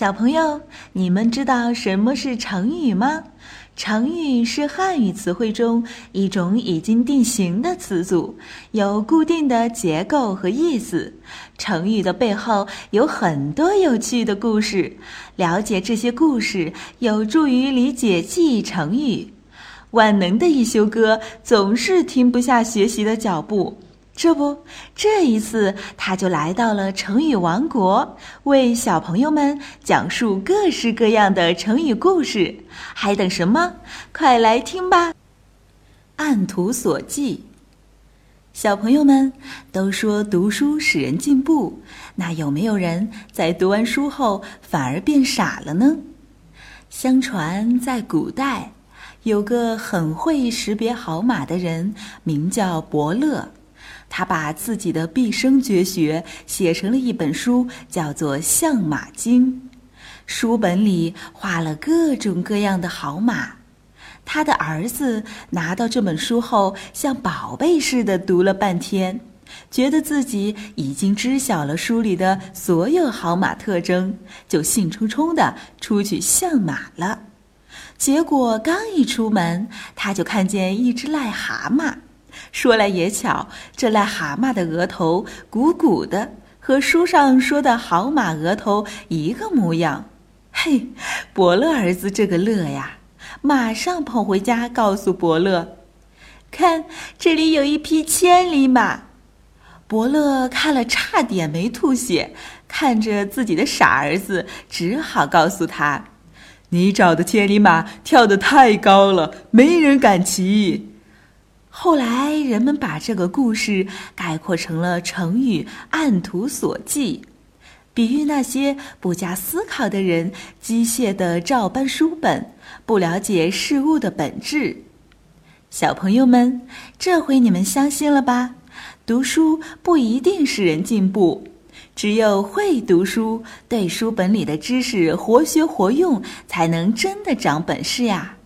小朋友，你们知道什么是成语吗？成语是汉语词汇中一种已经定型的词组，有固定的结构和意思。成语的背后有很多有趣的故事，了解这些故事有助于理解记忆成语。万能的一休哥总是停不下学习的脚步。这不，这一次他就来到了成语王国，为小朋友们讲述各式各样的成语故事。还等什么？快来听吧！按图索骥。小朋友们都说读书使人进步，那有没有人在读完书后反而变傻了呢？相传在古代，有个很会识别好马的人，名叫伯乐。他把自己的毕生绝学写成了一本书，叫做《相马经》。书本里画了各种各样的好马。他的儿子拿到这本书后，像宝贝似的读了半天，觉得自己已经知晓了书里的所有好马特征，就兴冲冲的出去相马了。结果刚一出门，他就看见一只癞蛤蟆。说来也巧，这癞蛤蟆的额头鼓鼓的，和书上说的好马额头一个模样。嘿，伯乐儿子这个乐呀，马上跑回家告诉伯乐：“看，这里有一匹千里马。”伯乐看了差点没吐血，看着自己的傻儿子，只好告诉他：“你找的千里马跳得太高了，没人敢骑。”后来，人们把这个故事概括成了成语“按图索骥”，比喻那些不加思考的人机械的照搬书本，不了解事物的本质。小朋友们，这回你们相信了吧？读书不一定使人进步，只有会读书，对书本里的知识活学活用，才能真的长本事呀。